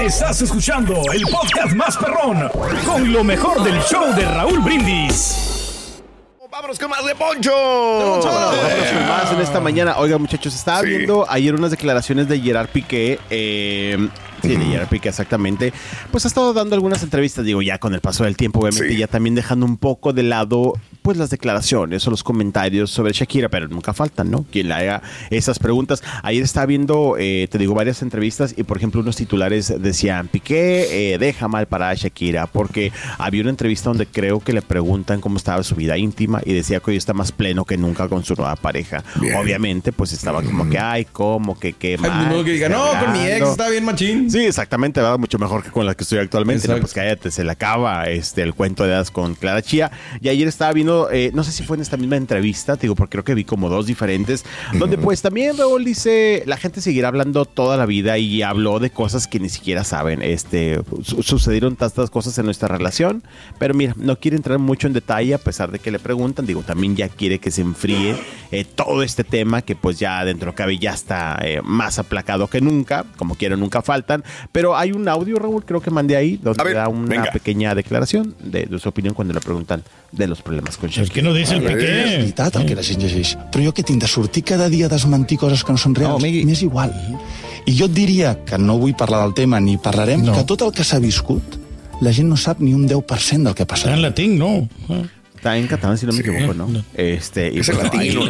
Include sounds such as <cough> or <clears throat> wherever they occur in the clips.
Estás escuchando el podcast más perrón con lo mejor del show de Raúl Brindis. Vámonos con más de Poncho. Vámonos con más en esta mañana. Oiga, muchachos, estaba Sí. viendo ayer unas declaraciones de Gerard Piqué. eh, sí, de Piqué, exactamente. Pues ha estado dando algunas entrevistas, digo, ya con el paso del tiempo, obviamente, Sí. ya también dejando un poco de lado, pues las declaraciones o los comentarios sobre Shakira, pero nunca faltan, ¿no? Quien le haga esas preguntas. Ayer estaba viendo, eh, te digo, varias entrevistas y, por ejemplo, unos titulares decían, Piqué eh, deja mal para Shakira, porque había una entrevista donde creo que le preguntan cómo estaba su vida íntima y decía que hoy está más pleno que nunca con su nueva pareja. Bien. Obviamente, pues estaba como que, ay, cómo, que qué Ay, mal. no, que diga, no, con mi ex fregando". está bien machín. Sí, exactamente, ¿verdad? Mucho mejor que con la que estoy actualmente. No, pues cállate, se le acaba este, el cuento de hadas con Clara Chía. Y ayer estaba viendo, eh, no sé si fue en esta misma entrevista, te digo, porque creo que vi como dos diferentes, donde pues también Raúl dice, la gente seguirá hablando toda la vida y habló de cosas que ni siquiera saben. Este, su- sucedieron tantas cosas en nuestra relación, pero mira, no quiere entrar mucho en detalle a pesar de que le preguntan, digo, también ya quiere que se enfríe eh, todo este tema que pues ya dentro cabe ya está eh, más aplacado que nunca, como quiero nunca faltan, pero hay un audio, Raúl, creo que mandé ahí, donde ver, da una venga. pequeña declaración de, de su opinión cuando le preguntan de los problemas con Shakira. que no dice el. Piqué. veritat el que la gent llegeix. Però jo que tinc de sortir cada dia a desmentir coses que no són reals? No. M'és igual. I jo et diria que no vull parlar del tema ni parlarem, No. que tot el que s'ha viscut la gent no sap ni un 10% del que ha passat. en latín, ¿no? Está en catalán, si no me Sí. equivoco, ¿no? No. Este, y Es el pues, latino.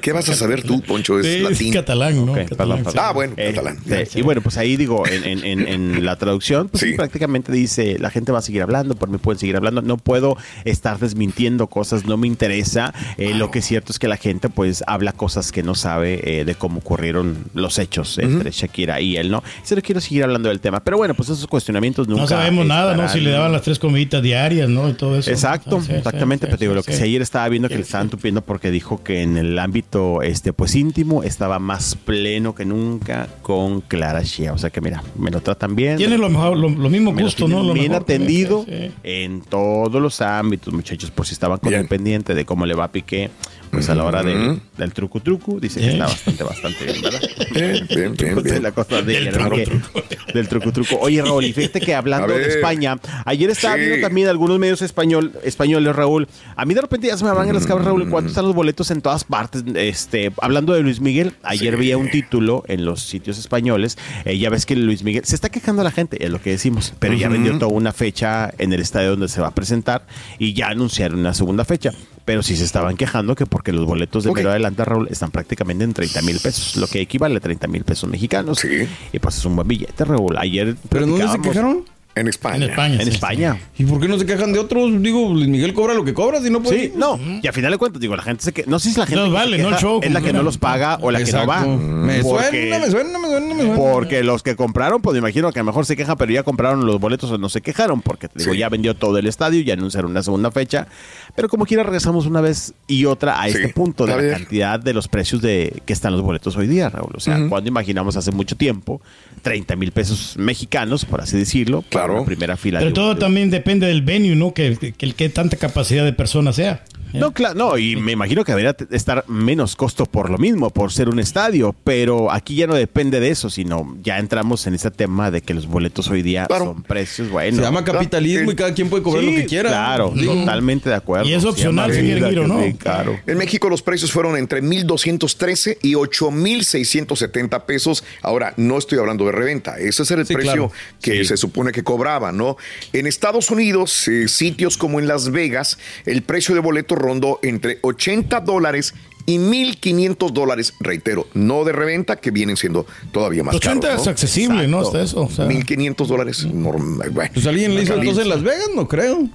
¿Qué vas a saber tú, Poncho? Es Sí, latín. catalán, ¿no? Catalán. Ah, bueno, Eh, catalán. eh, y bueno, pues ahí digo, en, en- en- en la traducción, pues Sí. sí, prácticamente dice, la gente va a seguir hablando, por mí pueden seguir hablando, no puedo estar desmintiendo cosas, no me interesa. Eh, Lo que es cierto es que la gente pues habla cosas que no sabe eh, de cómo ocurrieron los hechos entre Shakira y él, ¿no? Y no quiero seguir hablando del tema, pero bueno, pues esos cuestionamientos nunca... No sabemos nada, ¿no? Si le daban las tres comiditas diarias, ¿no? Y todo eso. Exacto, sí, exactamente, sí, pero te digo, sí, lo que sí. ayer estaba viendo que le estaban tupiendo porque dijo que en el ámbito este pues íntimo estaba más pleno que nunca con Clara Shea, o sea que mira, me lo tratan bien. Tiene lo, mejor, lo, lo mismo me lo gusto, ¿no? Lo bien mejor. atendido Sí, sí. en todos los ámbitos, muchachos, por si estaban con el pendiente de cómo le va a Piqué, pues a la hora de- del truco truco, dice que Sí. está bastante, bastante bien, ¿verdad? Bien, bien, <laughs> bien, De bien. la cosa de Del Gerard truco, truco. del truco truco. Oye, Raúl, y fíjate que hablando de. España, ayer estaba Sí. viendo también algunos medios español, españoles, Raúl. A mí de repente ya se me van en las cabras, Raúl, Mm. cuánto están los boletos en todas partes. Este, hablando de Luis Miguel, ayer Sí. veía un título en los sitios españoles. eh, ya ves que Luis Miguel se está quejando a la gente, es lo que decimos, pero ya vendió toda una fecha en el estadio donde se va a presentar y ya anunciaron una segunda fecha. Pero sí se estaban quejando que porque los boletos de Ok. mero adelante, Raúl, están prácticamente en 30 mil pesos, lo que equivale a 30 mil pesos mexicanos. Sí. Y pues es un buen billete, Raúl. Ayer ¿Pero dónde se quejaron? En España. En España. En sí, España. ¿Y por qué no se quejan de otros? Digo, Luis Miguel cobra lo que cobra, si no puede. Sí, no. Y a final de cuentas, digo, la gente se que No sé si la gente. No que se vale, no show, Es la que no los paga o la que no va. Me Porque- suena, me suena, me suena, me suena. Porque los que compraron, pues me imagino que a lo mejor se quejan, pero ya compraron los boletos o no se quejaron, porque te digo, Sí. ya vendió todo el estadio, ya anunciaron una segunda fecha. Pero como quiera, regresamos una vez y otra a Sí. este punto de A la ver. cantidad de los precios de que están los boletos hoy día, Raúl. O sea, cuando imaginamos hace mucho tiempo 30 mil pesos mexicanos, por así decirlo, para Claro. la primera fila. Pero todo también depende del venue, ¿no? Que, que, que, que tanta capacidad de personas sea. No, claro, no, y me imagino que debería estar menos costo por lo mismo, por ser un estadio, pero aquí ya no depende de eso, sino ya entramos en ese tema de que los boletos hoy día Claro. son precios buenos. Se llama capitalismo y cada quien puede cobrar Sí, lo que quiera. Claro, totalmente de acuerdo. Y es opcional giro, que ¿no? sí, Claro. En México los precios fueron entre 1.213 y 8.670 pesos. Ahora, no estoy hablando de reventa. Ese es el Sí, precio claro. que Sí. se supone que cobraba, ¿no? En Estados Unidos, eh, sitios como en Las Vegas, el precio de boleto rondó entre 80 dólares y 1.500 dólares, reitero, no de reventa, que vienen siendo todavía más 80 caros, es ¿no? accesible, ¿no? Exacto. Hasta eso. o sea. 1.500 dólares. normal, bueno. Pues alguien le hizo entonces en Las Vegas, no creo.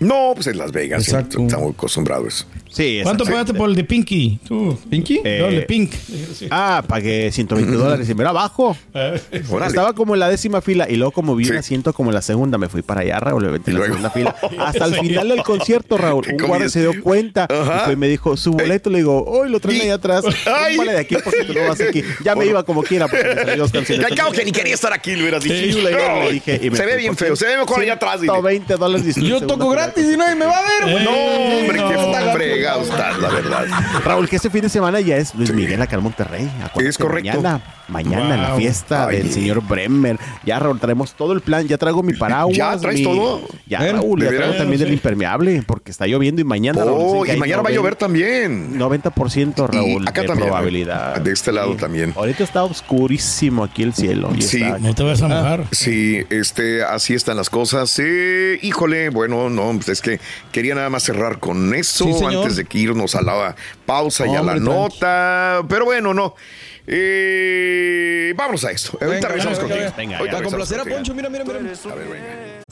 No, pues en Las Vegas. Exacto. Estamos acostumbrados. Sí, ¿Cuánto pagaste por el de Pinky? Tú. ¿Pinky? Eh, No, el de Pink. Ah, pagué 120 dólares y me era bajo. Órale. Estaba como en la décima fila y luego como vi un Sí. asiento como en la segunda, me fui para allá, Raúl, me metí en la segunda fila. <laughs> Hasta el final del concierto, Raúl, ¿Qué un guardia se dio cuenta y fue y me dijo, su boleto, le digo, hoy lo traen ahí atrás, <laughs> vale de aquí porque tú no vas aquí. Ya me iba como quiera porque me salí dos <laughs> canciones. Ya al cabo que ni quería estar aquí, lo hubieras dicho. Sí, le digo, le dije, y me se ve bien feo, se ve mejor allá atrás. dile. 120 dólares. Yo toco gratis y nadie me va a ver. No, hombre, qué fregado estás, la verdad. Raúl, que este fin de semana ya es Luis Miguel acá en Monterrey. Es correcto. Mañana, la fiesta Ay. del señor Bremer. Ya, Raúl, traemos todo el plan. Ya traigo mi paraguas. ¿Ya traes mi- todo? Ya, ¿Eh? Raúl, ¿De ya traigo también del impermeable porque está lloviendo y mañana. Oh, y mañana va a 90 llover también. 90% Raúl Y acá de también, probabilidad. de este lado también. Ahorita está oscurísimo aquí el cielo. y Sí. está- No te vas a mojar. Sí, este, así están las cosas. Eh, híjole, bueno, no, pues es que quería nada más cerrar con eso Sí, señor. Antes de que irnos a la pausa y a la Hombre, nota. Pero bueno, no. Eh, vámonos a esto. Ahorita Venga, regresamos venga, contigo. venga. Venga, Ahorita Para regresamos complacer a. Poncho, mira, mira, mira. A ver, venga.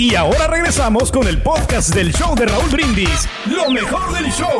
Y ahora regresamos con el podcast del show de Raúl Brindis. Lo mejor del show.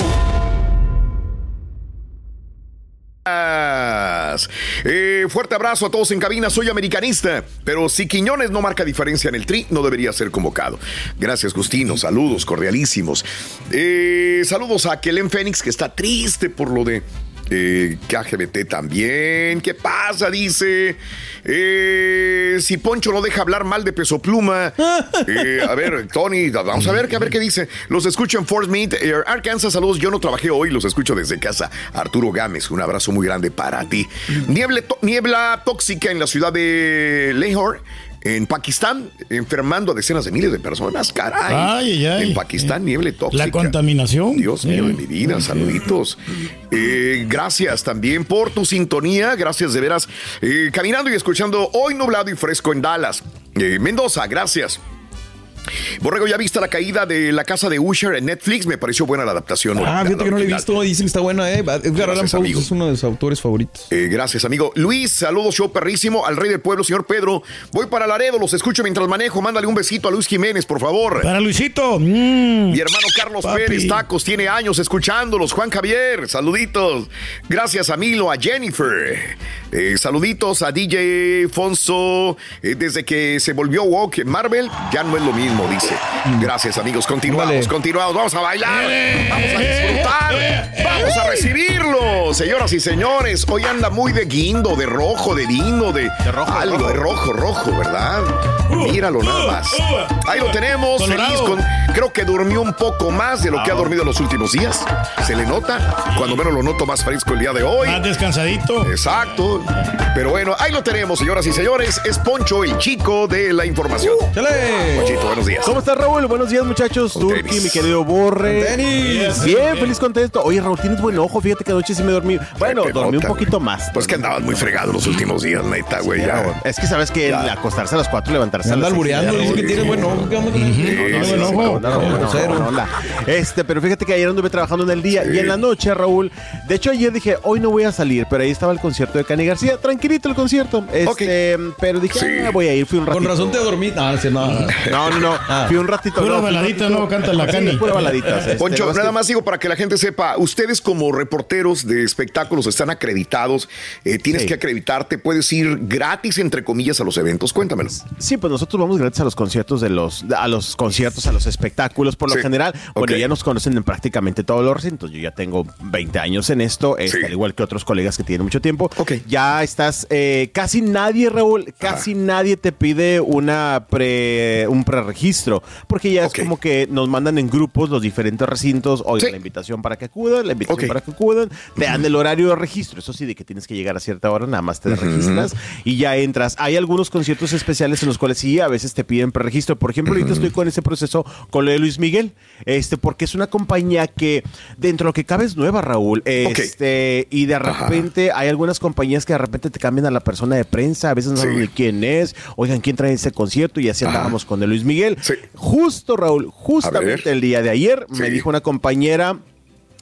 Eh, fuerte abrazo a todos en cabina, soy americanista, pero si Quiñones no marca diferencia en el tri, no debería ser convocado. Gracias, Justino, saludos cordialísimos. Eh, saludos a Kellen Fénix, que está triste por lo de eh, KGBT también. ¿Qué pasa? Dice. Eh, si Poncho no deja hablar mal de peso pluma. <laughs> Eh, a ver, Tony, vamos a ver, a ver qué dice. Los escucho en Fort Meade, eh, Arkansas. Saludos. Yo no trabajé hoy, los escucho desde casa. Arturo Gámez, un abrazo muy grande para ti. Niebla, niebla tóxica en la ciudad de Lahore. En Pakistán, enfermando a decenas de miles de personas, caray. Ay, ay, ay. En Pakistán, niebla tóxica. La contaminación. Dios mío de Sí. mi vida, saluditos. Eh, gracias también por tu sintonía, gracias de veras. Eh, caminando y escuchando hoy nublado y fresco en Dallas. Eh, Mendoza, gracias. Borrego, ¿ya viste la caída de la casa de Usher en Netflix? Me pareció buena la adaptación. Ah, fíjate que no lo he visto. Dicen que está buena, ¿eh? Edgar Allan Poe es uno de sus autores favoritos. Eh, gracias, amigo. Luis, saludos, show perrísimo. Al rey del pueblo, señor Pedro. Voy para Laredo, los escucho mientras manejo. Mándale un besito a Luis Jiménez, por favor. Para Luisito. mm. Mi hermano Carlos Papi. Pérez Tacos tiene años escuchándolos. Juan Javier, saluditos. Gracias a Milo, a Jennifer. Eh, saluditos a DJ Fonso. Eh, desde que se volvió woke en Marvel, ya no es lo mismo, dice. Gracias, amigos. Continuamos, continuamos. Vamos a bailar. Vamos a disfrutar. Vamos a recibirlo. Señoras y señores, hoy anda muy de guindo, de rojo, de vino, de, rojo, algo, rojo. de rojo, rojo, ¿verdad? Míralo nada más. Ahí lo tenemos, feliz con creo que durmió un poco más de lo que ha dormido los últimos días. Se le nota, cuando menos lo noto más fresco el día de hoy. Más descansadito. Exacto. Pero bueno, ahí lo tenemos, señoras y señores. Es Poncho, el chico de la información. ¡Chale! Ponchito, buenos días. ¿Cómo estás, Raúl? Buenos días, muchachos. Con Turki, tenis. mi querido Borre. Tenis. Bien, feliz, contento. Oye, Raúl, tienes buen ojo. Fíjate que anoche sí me dormí. Bueno, Te dormí un poquito güey. más. Pues que andabas muy fregado los últimos días, neta, güey. ya. Es que sabes que Ya. el acostarse a las 4 levantarse Se a anda las seis y albureando, media, dice que tiene buen ojo. ¿Qué onda con buen. Este, pero fíjate que ayer anduve trabajando en el día y en la noche, Raúl. De hecho, ayer dije, hoy no voy a salir, pero ahí estaba el concierto de Cani García. Tranquilito el concierto. Este, pero dije, Sí. ah, voy a ir. Fui un ratito. Con razón te dormí. No, no. No, no, no. Ah. <laughs> Fui un ratito. Pura no, baladita, ratito. ¿no? Canta la Sí, Cani. Pura baladitas. <laughs> este, Poncho, nada más nada que- más digo para que la gente sepa, ustedes como reporteros de espectáculos están acreditados, eh, tienes Sí. que acreditarte, puedes ir gratis, entre comillas, a los eventos. Cuéntamelo. Sí, pues nosotros vamos gratis a los conciertos de los, a los conciertos, a los espectáculos por lo Sí. general. Bueno, ya nos conocen en prácticamente todos los recintos. Yo ya tengo 20 años en esto, este, Sí. al igual que otros colegas que tienen mucho tiempo. Ok. Ya estás, eh, casi nadie, Raúl, casi nadie te pide una pre, un preregistro, porque ya es como que nos mandan en grupos los diferentes recintos, oiga, Sí. la invitación para que acudan, la invitación para que acudan, te dan el horario de registro, eso sí, de que tienes que llegar a cierta hora, nada más te registras y ya entras. Hay algunos conciertos especiales en los cuales sí, a veces te piden preregistro. Por ejemplo, ahorita estoy con ese proceso con lo de Luis Miguel, este, porque es una compañía que dentro de lo que cabe es nueva, Raúl. Este, y de Ajá. repente hay algunas compañías que de repente te cambian a la persona de prensa, a veces no Sí. saben ni quién es, oigan, quién trae ese concierto y así Ajá. andábamos con el Luis Miguel. Sí. Justo, Raúl, justamente el día de ayer me dijo una compañera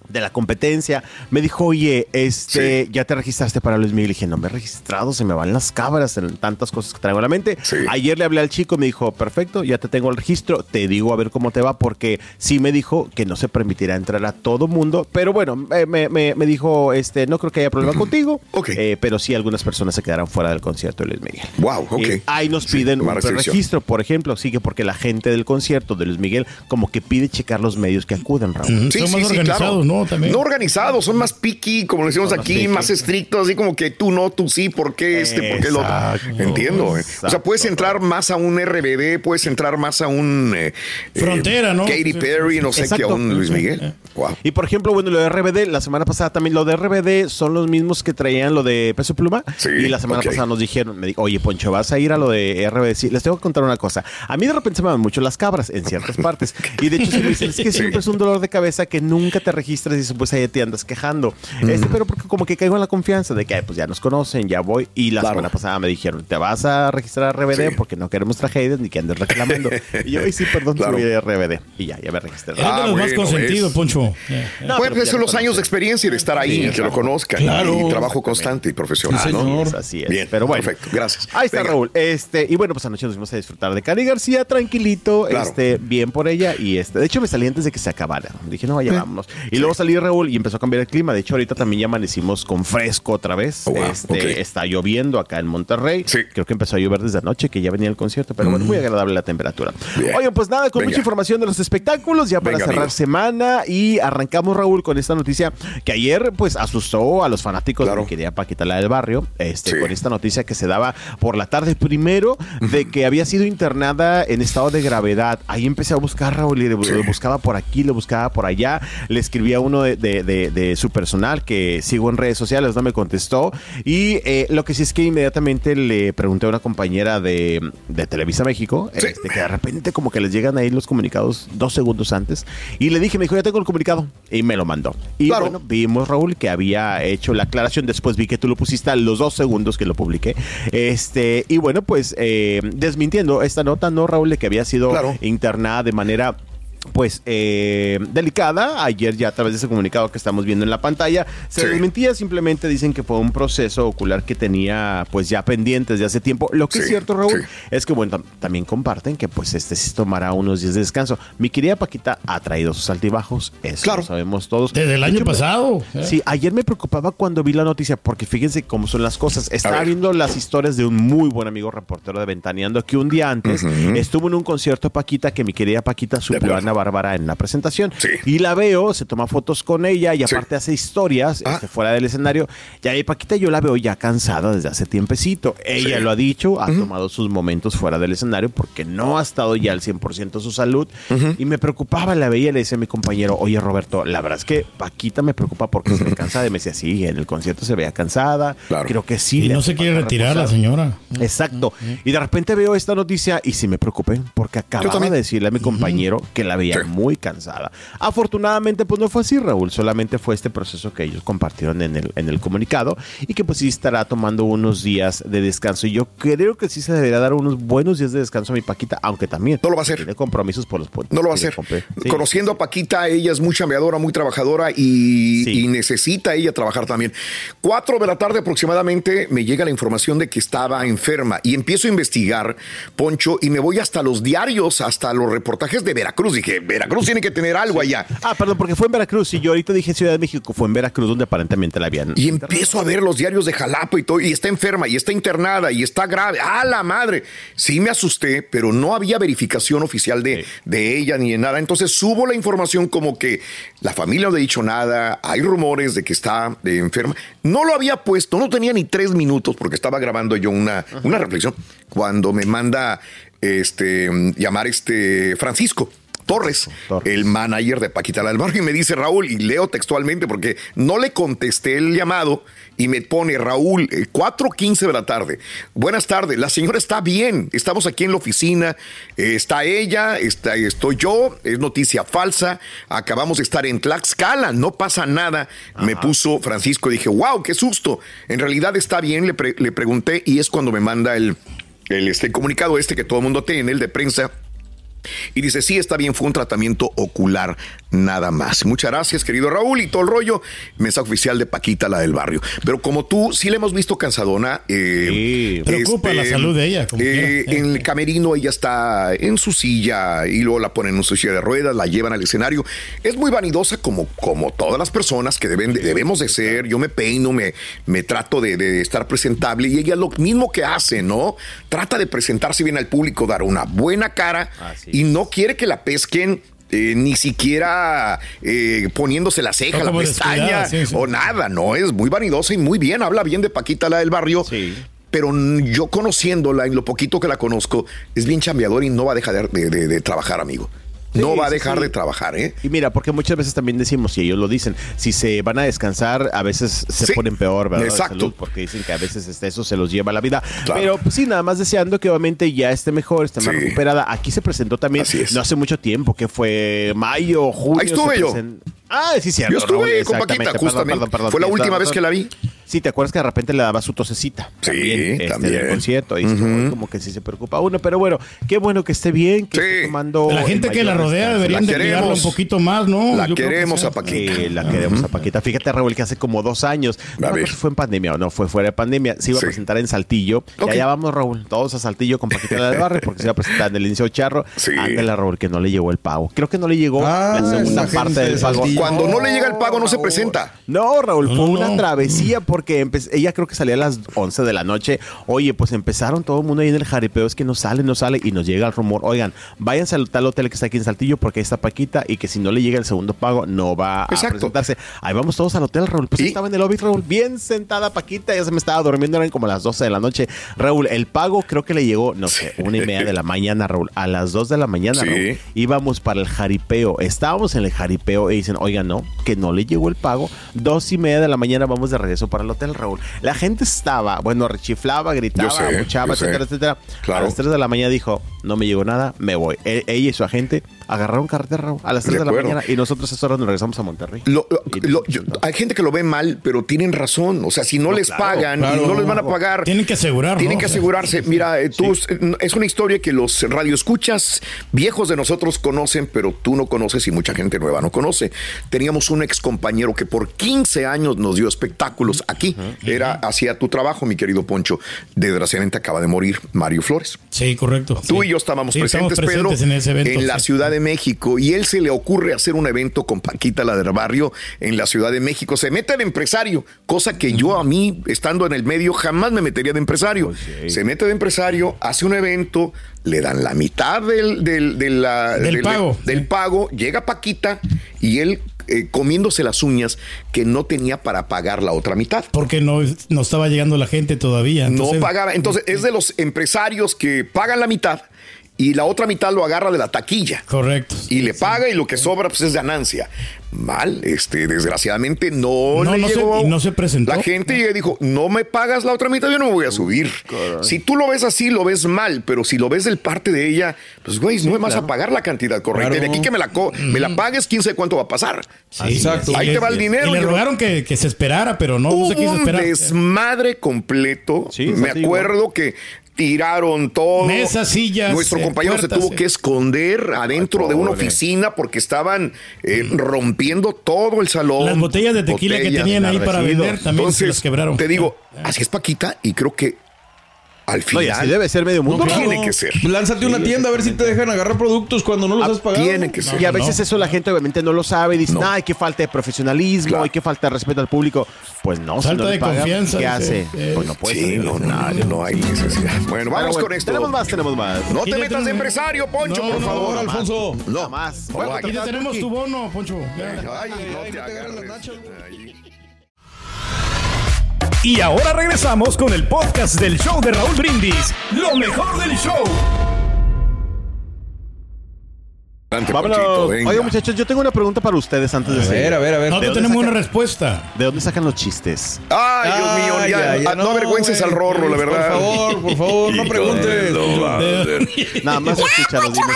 de la competencia, me dijo, oye, este, ya te registraste para Luis Miguel. Y dije, no me he registrado, se me van las cabras en tantas cosas que traigo en la mente. Sí. Ayer le hablé al chico, me dijo, perfecto, ya te tengo el registro, te digo a ver cómo te va, porque sí me dijo que no se permitirá entrar a todo mundo, pero bueno, me, me- me dijo, este, no creo que haya problema contigo, Ok. eh, pero sí algunas personas se quedarán fuera del concierto de Luis Miguel. Wow, ok. Eh, ahí nos piden un registro, por ejemplo, sí que porque la gente del concierto de Luis Miguel como que pide checar los medios que acuden, Raúl. Son más organizados, ¿no? También. No organizados, son más picky, como le decimos Son aquí, más estrictos, así como que tú no, tú sí, ¿por qué este, por qué el otro? Exacto. Entiendo. eh. O sea, puedes entrar más a un RBD, puedes entrar más a un... eh, eh, Frontera, ¿no? Katy Perry, no sé qué, a un Luis Miguel. Wow. Y por ejemplo, bueno, lo de RBD, la semana pasada también, lo de RBD son los mismos que traían lo de Peso Pluma. Sí, y la semana pasada nos dijeron, me dijo, oye, Poncho, ¿vas a ir a lo de RBD? Sí, les tengo que contar una cosa. A mí de repente se me van mucho las cabras en ciertas <laughs> partes. Y de hecho, sí me dicen, es que siempre es un dolor de cabeza que nunca te registras y después ahí te andas quejando. Este, pero porque como que caigo en la confianza de que, ay, pues ya nos conocen, ya voy. Y la Claro. semana pasada me dijeron, ¿te vas a registrar a RBD? Sí. Porque no queremos tragedias ni que andes reclamando. y yo, ay, sí, perdón, Claro. sí voy a RBD. Y ya, ya me registré. Ah, más bueno, consentidos, es- Poncho. No, pues pero son lo los años de experiencia de estar ahí, Sí, que lo conozcan. Claro. Y trabajo constante y profesional. Sí, ¿no? señor. Así es, así es. Bien, Pero bueno. perfecto, gracias. Ahí está Venga. Raúl. Este, y bueno, pues anoche nos fuimos a disfrutar de Cari García, tranquilito, Claro. este, bien por ella. Y este, de hecho, me salí antes de que se acabara. Dije, no, Eh, vaya, vámonos. Y luego salí Raúl y empezó a cambiar el clima. De hecho, ahorita también ya amanecimos con fresco otra vez. Oh, wow, Este. Está lloviendo acá en Monterrey. Sí. Creo que empezó a llover desde anoche, que ya venía el concierto, pero bueno, muy agradable la temperatura. Bien. Oye, pues nada, con Venga. mucha información de los espectáculos, ya para Venga, cerrar amigo. semana. Y arrancamos, Raúl, con esta noticia que ayer, pues, asustó a los fanáticos Claro. de mi querida Paquita, la del barrio, este, Sí. con esta noticia que se daba por la tarde primero de que había sido internada en estado de gravedad. Ahí empecé a buscar, Raúl, y Sí. le buscaba por aquí, le buscaba por allá. Le escribí a uno de, de- de- de su personal que sigo en redes sociales, no me contestó. Y eh, lo que sí es que inmediatamente le pregunté a una compañera de, Televisa México, Sí. este, que de repente como que les llegan ahí los comunicados dos segundos antes. Y le dije, me dijo, ya tengo el comunicado. Y me lo mandó. Y Claro. bueno, vimos, Raúl, que había hecho la aclaración. Después vi que tú lo pusiste a los dos segundos que lo publiqué. Este, y bueno, pues eh, desmintiendo esta nota, ¿no, Raúl? De que había sido Claro. internada de manera pues eh, delicada. Ayer ya a través de ese comunicado que estamos viendo en la pantalla se Sí. desmentía, simplemente dicen que fue un proceso ocular que tenía pues ya pendiente desde hace tiempo. Lo que es cierto, Raúl, sí. es que bueno, tam- también comparten que pues este sí tomará unos días de descanso. Mi querida Paquita ha traído sus altibajos, eso Claro. lo sabemos todos. Desde el De año hecho, me- pasado. ¿eh? Sí, ayer me preocupaba cuando vi la noticia, porque fíjense cómo son las cosas. Estaba viendo las historias de un muy buen amigo reportero de Ventaneando que un día antes estuvo en un concierto Paquita que mi querida Paquita suplió a. Ana Bárbara en una presentación. Y la veo, se toma fotos con ella y aparte hace historias Ah. este, fuera del escenario. Y ahí Paquita yo la veo ya cansada desde hace tiempecito. Ella Sí. lo ha dicho, ha tomado sus momentos fuera del escenario porque no ha estado ya al 100% su salud. Y me preocupaba, la veía y le decía a mi compañero, oye Roberto, la verdad es que Paquita me preocupa porque se ve cansada. Y me decía, sí, en el concierto se veía cansada. Creo que sí. Y no se quiere retirar la reposar". señora. Exacto. Y de repente veo esta noticia y sí me preocupé porque acababa de decirle a mi compañero que la veía muy cansada. Afortunadamente, pues no fue así, Raúl. Solamente fue este proceso que ellos compartieron en el, en el comunicado y que pues sí estará tomando unos días de descanso. Y yo creo que sí se debería dar unos buenos días de descanso a mi Paquita, aunque también no lo va a hacer. tiene compromisos por los puentes. No lo va a hacer. Sí. Conociendo a Paquita, ella es muy chambeadora, muy trabajadora y, y necesita ella trabajar también. Cuatro de la tarde aproximadamente me llega la información de que estaba enferma y empiezo a investigar, Poncho, y me voy hasta los diarios, hasta los reportajes de Veracruz. Dije, Veracruz tiene que tener algo allá. Ah, perdón, porque fue en Veracruz y yo ahorita dije Ciudad de México, fue en Veracruz donde aparentemente la habían. Y empiezo a ver los diarios de Jalapa y todo, y está enferma, y está internada, y está grave. ¡Ah, la madre! Sí me asusté, pero no había verificación oficial de, de ella ni de nada. Entonces subo la información como que la familia no le ha dicho nada, hay rumores de que está eh, enferma. No lo había puesto, no tenía ni tres minutos porque estaba grabando yo una, una reflexión cuando me manda este llamar este Francisco. Torres, el manager de Paquita la del Barrio, y me dice Raúl, y leo textualmente porque no le contesté el llamado y me pone Raúl, eh, 4.15 de la tarde. Buenas tardes, la señora está bien, estamos aquí en la oficina, eh, está ella, está, estoy yo, es noticia falsa, acabamos de estar en Tlaxcala, no pasa nada. Me puso Francisco y dije, wow, qué susto. En realidad está bien, le, pre- le pregunté y es cuando me manda el, el este, comunicado este que todo el mundo tiene, el de prensa. Y dice, sí, está bien, fue un tratamiento ocular, nada más. Muchas gracias, querido Raúl, y todo el rollo. Mensaje oficial de Paquita, la del barrio. Pero como tú, sí la hemos visto cansadona. Eh, Preocupa la salud de ella, como eh, en el camerino ella está en su silla y luego la ponen en su silla de ruedas, la llevan al escenario. Es muy vanidosa como, como todas las personas que deben, debemos de ser. Yo me peino, me, me trato de, de estar presentable y ella lo mismo que hace, ¿no? Trata de presentarse bien al público, dar una buena cara y no quiere que la pesquen. eh, ni siquiera eh, poniéndose la ceja, la pestaña descuidada, sí, sí. o nada, no, es muy vanidosa y muy bien, habla bien de Paquita, la del barrio, pero yo conociéndola, en lo poquito que la conozco, es bien chambeadora y no va a dejar de, de- de trabajar, amigo. No Sí, va a dejar sí. de trabajar, ¿eh? Y mira, porque muchas veces también decimos, y ellos lo dicen, si se van a descansar, a veces se Sí, ponen peor, ¿verdad? exacto. salud, porque dicen que a veces este, eso se los lleva a la vida. Pero pues, sí, nada más deseando que obviamente ya esté mejor, esté más recuperada. Aquí se presentó también, no hace mucho tiempo, que fue mayo, junio. Ahí estuve yo. Ah, sí, cierto. Yo estuve Raúl, con Paquita. Perdón, justamente. perdón, perdón, Fue la última vez que la vi. Sí, ¿te acuerdas que de repente le daba su tosecita? Sí, este, En también. el concierto. Y dices, "Ay, como que sí se preocupa uno. Pero bueno, qué bueno que esté bien, que esté tomando. La gente que la rodea deberían de cuidarla un poquito más, ¿no? La Yo creo que queremos sí. a Paquita. Sí, la queremos a Paquita. Fíjate, Raúl, que hace como dos años, no si fue en pandemia o no, fue fuera de pandemia, se iba Sí. a presentar en Saltillo. Y allá vamos, Raúl, todos a Saltillo con Paquita la del Barrio, porque se iba a presentar en el Liceo Charro. Sí. Ándale, Raúl, que no le llegó el pago. Creo que no le llegó Ah, la segunda esa parte del de pago. Cuando no le llega el pago, no se presenta. No, Raúl, fue No, una no. travesía porque ella creo que salía a las 11 de la noche. Oye, pues empezaron todo el mundo ahí en el jaripeo, es que no sale, no sale y nos llega el rumor, oigan, váyanse al tal hotel que está aquí en Saltillo porque ahí está Paquita y que si no le llega el segundo pago no va a presentarse. Ahí vamos todos al hotel, Raúl. Pues ¿Y? estaba en el lobby, Raúl, bien sentada Paquita, ya se me estaba durmiendo, eran como las 12 de la noche. Raúl, el pago creo que le llegó, no sé, una y media de la mañana, Raúl. A las 2 de la mañana, Sí. Raúl, íbamos para el jaripeo. Estábamos en el jaripeo y dicen, oigan, no, que no le llegó el pago. Dos y media de la mañana vamos de regreso para el hotel, Raúl. La gente estaba, bueno, rechiflaba, gritaba, sé, sé. etcétera, etcétera. Claro. A las 3 de la mañana dijo, no me llegó nada, me voy. E- ella y su agente agarraron carretera, a las 3 De de, la mañana y nosotros a esa hora nos regresamos a Monterrey. Lo- lo- lo- yo- hay gente que lo ve mal, pero tienen razón. O sea, si no, No, les claro, pagan claro. y no les van a pagar. Tienen que asegurar, Tienen ¿no? que asegurarse. Mira, eh, tú, eh, es una historia que los radioescuchas viejos de nosotros conocen, pero tú no conoces y mucha gente nueva no conoce. Teníamos un ex compañero que por 15 años nos dio espectáculos aquí. Era, hacía tu trabajo, mi querido Poncho. Desgraciadamente acaba de morir Mario Flores. Sí, correcto. Tú sí. y yo estábamos Sí, presentes, presentes Pedro, en ese evento. la sí. Ciudad de de México y él se le ocurre hacer un evento con Paquita, la del barrio, en la Ciudad de México. Se mete de empresario, cosa que yo a mí, estando en el medio, jamás me metería de empresario. Se mete de empresario, hace un evento, le dan la mitad del, del, la- Del pago. del pago, llega Paquita y él eh, comiéndose las uñas que no tenía para pagar la otra mitad. Porque no, no estaba llegando la gente todavía. Entonces, no pagaba. Entonces es de los empresarios que pagan la mitad y la otra mitad lo agarra de la taquilla. Correcto. Y le paga y lo que sobra pues es ganancia. Mal, este, desgraciadamente no, No, le no se- llegó. y no se presentó. La gente llega y dijo, no me pagas la otra mitad, yo no me voy a subir. Si tú lo ves así, lo ves mal, pero si lo ves del parte de ella, pues güey, no me vas a pagar la cantidad correcta. Claro. De aquí que me la, co- me la pagues, quién sabe cuánto va a pasar. Sí, Exacto. Ahí te va el dinero. Y le rogaron que, que se esperara, pero no, no se quiso Hubo un esperar. desmadre completo. Sí, Me así acuerdo que tiraron todo. Mesas, sillas, Nuestro eh, compañero se tuvo eh. que esconder adentro de una oficina porque estaban eh, rompiendo todo el salón. Las botellas de tequila que tenían ahí para vender también se las quebraron. te digo, así es Paquita y creo que al No, final así debe ser medio mundo. No, tiene que ser. Lánzate una tienda a ver si te dejan agarrar productos cuando no los Ah, has pagado. tiene que ser. Y a veces eso la gente obviamente no lo sabe y dice, No. ay, qué falta de profesionalismo, Claro. hay que falta de respeto al público. Pues no, si Falta no le de pagan, confianza, ¿qué hace? Eh, Pues no puede Sí, salir no, no, no, no hay necesidad. Bueno, vamos bueno, con esto. Tenemos más, tenemos más. No te metas de empresario, Poncho, No, por no, favor. Alfonso. Nada más. No, Aquí ya tenemos tu bono, Poncho. Ay, no te te agarres Y ahora regresamos con el podcast del show de Raúl Brindis. Lo mejor del show. Vámonos. Oiga, muchachos, yo tengo una pregunta para ustedes antes de A ver, seguir. a ver, a ver. Nosotros dónde tenemos una respuesta. ¿De dónde sacan los chistes? Ay, Dios mío, ya, ya, ya, no, avergüences al rorro, la verdad. Por favor, por favor, no preguntes. Nada más escúchalos, dime.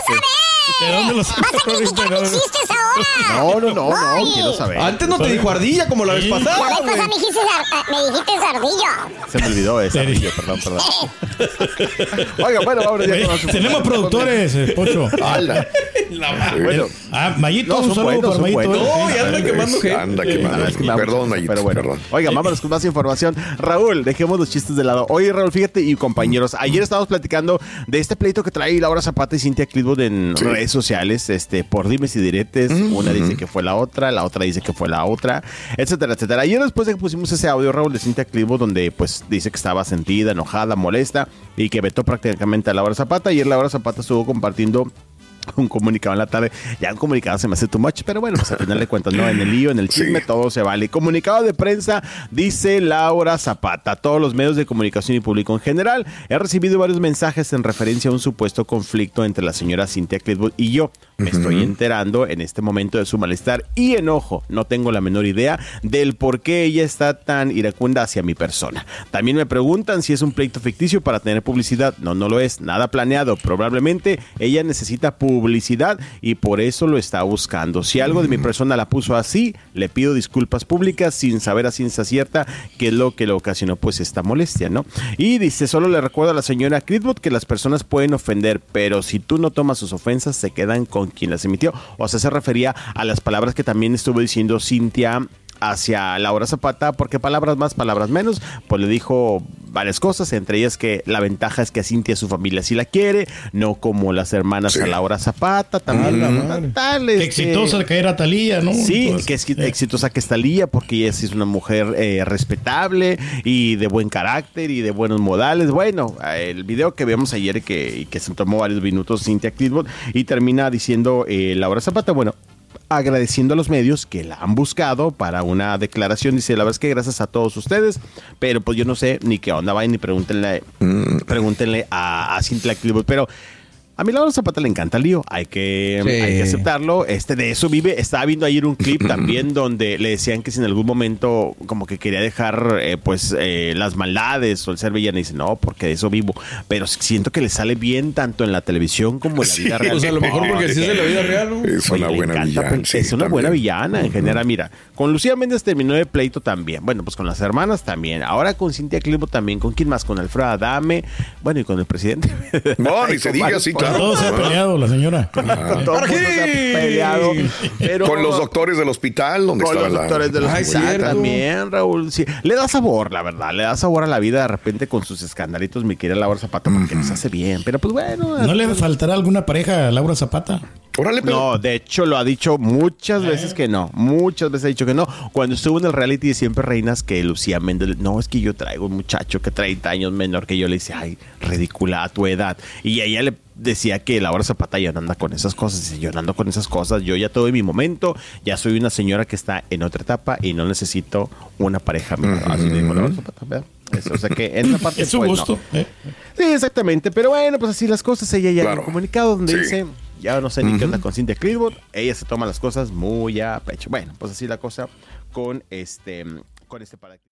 ¿De dónde los chistes ahora? No, no, no, no, quiero saber. Antes no te dijo ardilla como la vez Sí. La pasada, vez pasada me dijiste, ar- me dijiste ardillo. Se me olvidó esa, Serio. Rillo, perdón, perdón. <laughs> Oiga, bueno, vámonos ya Oye, con los- Tenemos productores, eh, Poncho. Ala. <laughs> Bueno, Ah, Mayito, No, un son saludo buenos, para son Mayito. buenos. eh. No, ya anda quemando gente. Anda quemando. es que Perdón, Mayito, pero bueno. perdón. Oiga, vámonos con más información. Raúl, dejemos los chistes de lado. Oye, Raúl, fíjate, y compañeros, ayer estábamos platicando de este pleito que trae Laura Zapata y Cintia Clitwood en Sí. redes sociales, este, por dimes y diretes. Una dice que fue la otra, la otra dice que fue la otra, etcétera, etcétera. Ayer después de que pusimos ese audio, Raúl, de Cintia Clitwood, donde pues dice que estaba sentida, enojada, molesta y que vetó prácticamente a Laura Zapata. Ayer Laura Zapata estuvo compartiendo <laughs> un comunicado en la tarde. Ya un comunicado se me hace too much, pero bueno, pues al final de cuentas, no, en el lío, en el chisme, Sí. todo se vale. Comunicado de prensa, dice Laura Zapata. Todos los medios de comunicación y público en general, he recibido varios mensajes en referencia a un supuesto conflicto entre la señora Cynthia Clitwood y yo. Me estoy enterando en este momento de su malestar y enojo. No tengo la menor idea del por qué ella está tan iracunda hacia mi persona. También me preguntan si es un pleito ficticio para tener publicidad. No, no lo es. Nada planeado. Probablemente ella necesita publicidad y por eso lo está buscando. Si algo de mi persona la puso así, le pido disculpas públicas sin saber a ciencia cierta qué es lo que le ocasionó pues esta molestia, ¿no? Y dice, solo le recuerdo a la señora Critwood que las personas pueden ofender, pero si tú no tomas sus ofensas, se quedan con quien las emitió. O sea, se refería a las palabras que también estuvo diciendo Cintia hacia Laura Zapata, porque palabras más, palabras menos, pues le dijo varias cosas, entre ellas que la ventaja es que a Cintia su familia sí la quiere, no como las hermanas Sí. a Laura Zapata, también tal, este, exitosa que era Talía, ¿no? Sí, Entonces, que es eh, exitosa que está Lía, porque ella sí es una mujer eh, respetable y de buen carácter y de buenos modales. Bueno, el video que vemos ayer que, que se tomó varios minutos Cynthia Clitwood y termina diciendo eh, Laura Zapata, bueno, agradeciendo a los medios que la han buscado para una declaración. Dice, la verdad es que gracias a todos ustedes, pero pues yo no sé ni qué onda, vayan y pregúntenle, pregúntenle a, a Cynthia Clitwood, pero... A mí Laura Zapata le encanta el lío, hay que, Sí. hay que aceptarlo. Este de eso vive. Estaba viendo ayer un clip <clears throat> también donde le decían que si en algún momento como que quería dejar eh, pues eh, las maldades o el ser villana, y dice no, porque de eso vivo. Pero siento que le sale bien tanto en la televisión como en la vida real. Pues a lo mejor porque sí es de la vida <laughs> real, ¿no? Es una le buena encanta, villana. sí, es una buena villana en general. Mira, con Lucía Méndez terminó de pleito también. Bueno, pues con las hermanas también. Ahora con Cintia Clitwood también. ¿Con quién más? Con Alfredo Adame. Bueno, y con el presidente. No, ni <laughs> Y se diga, sí, claro. Todo se ha peleado la señora. Con todo se ha peleado. pero- Con los doctores del hospital, donde Con estaba los la- doctores de los Ay, hospitales cierto. también, Raúl. Sí. Le da sabor, la verdad. Le da sabor a la vida de repente con sus escandalitos, mi querida Laura Zapata, porque nos hace bien. Pero pues bueno. ¿No le faltará alguna pareja a Laura Zapata? Órale, pero- No, de hecho lo ha dicho muchas veces que no. Muchas veces ha dicho que no. Cuando estuvo en el reality de Siempre Reinas, que Lucía Méndez, no, es que yo traigo un muchacho que 30 años menor que yo, le dice, ay, ridícula a tu edad. Y ella le decía que Laura Zapata ya no anda con esas cosas. Dice, yo no ando con esas cosas, yo ya tuve mi momento, ya soy una señora que está en otra etapa y no necesito una pareja. menor". Así dijo Laura Zapata, ¿verdad? Eso, o sea que en esa <laughs> parte Es su pues, no. gusto. ¿eh? Sí, exactamente. Pero bueno, pues así las cosas. Ella ya Claro. un comunicado donde Sí. dice, ya no sé ni qué onda con Cynthia Clitwood. Ella se toma las cosas muy a pecho. Bueno, pues así la cosa con este, con este paradigma.